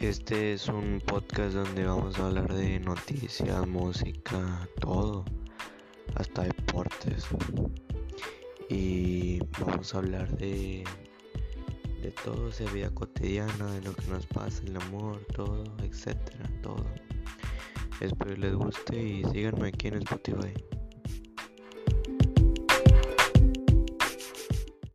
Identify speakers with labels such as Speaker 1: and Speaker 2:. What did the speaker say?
Speaker 1: Este es un podcast donde vamos a hablar de noticias, música, todo, hasta deportes. Y vamos a hablar de, de todo, de vida cotidiana, de lo que nos pasa, el amor, todo, etcétera, todo. Espero les guste y síganme aquí en Spotify.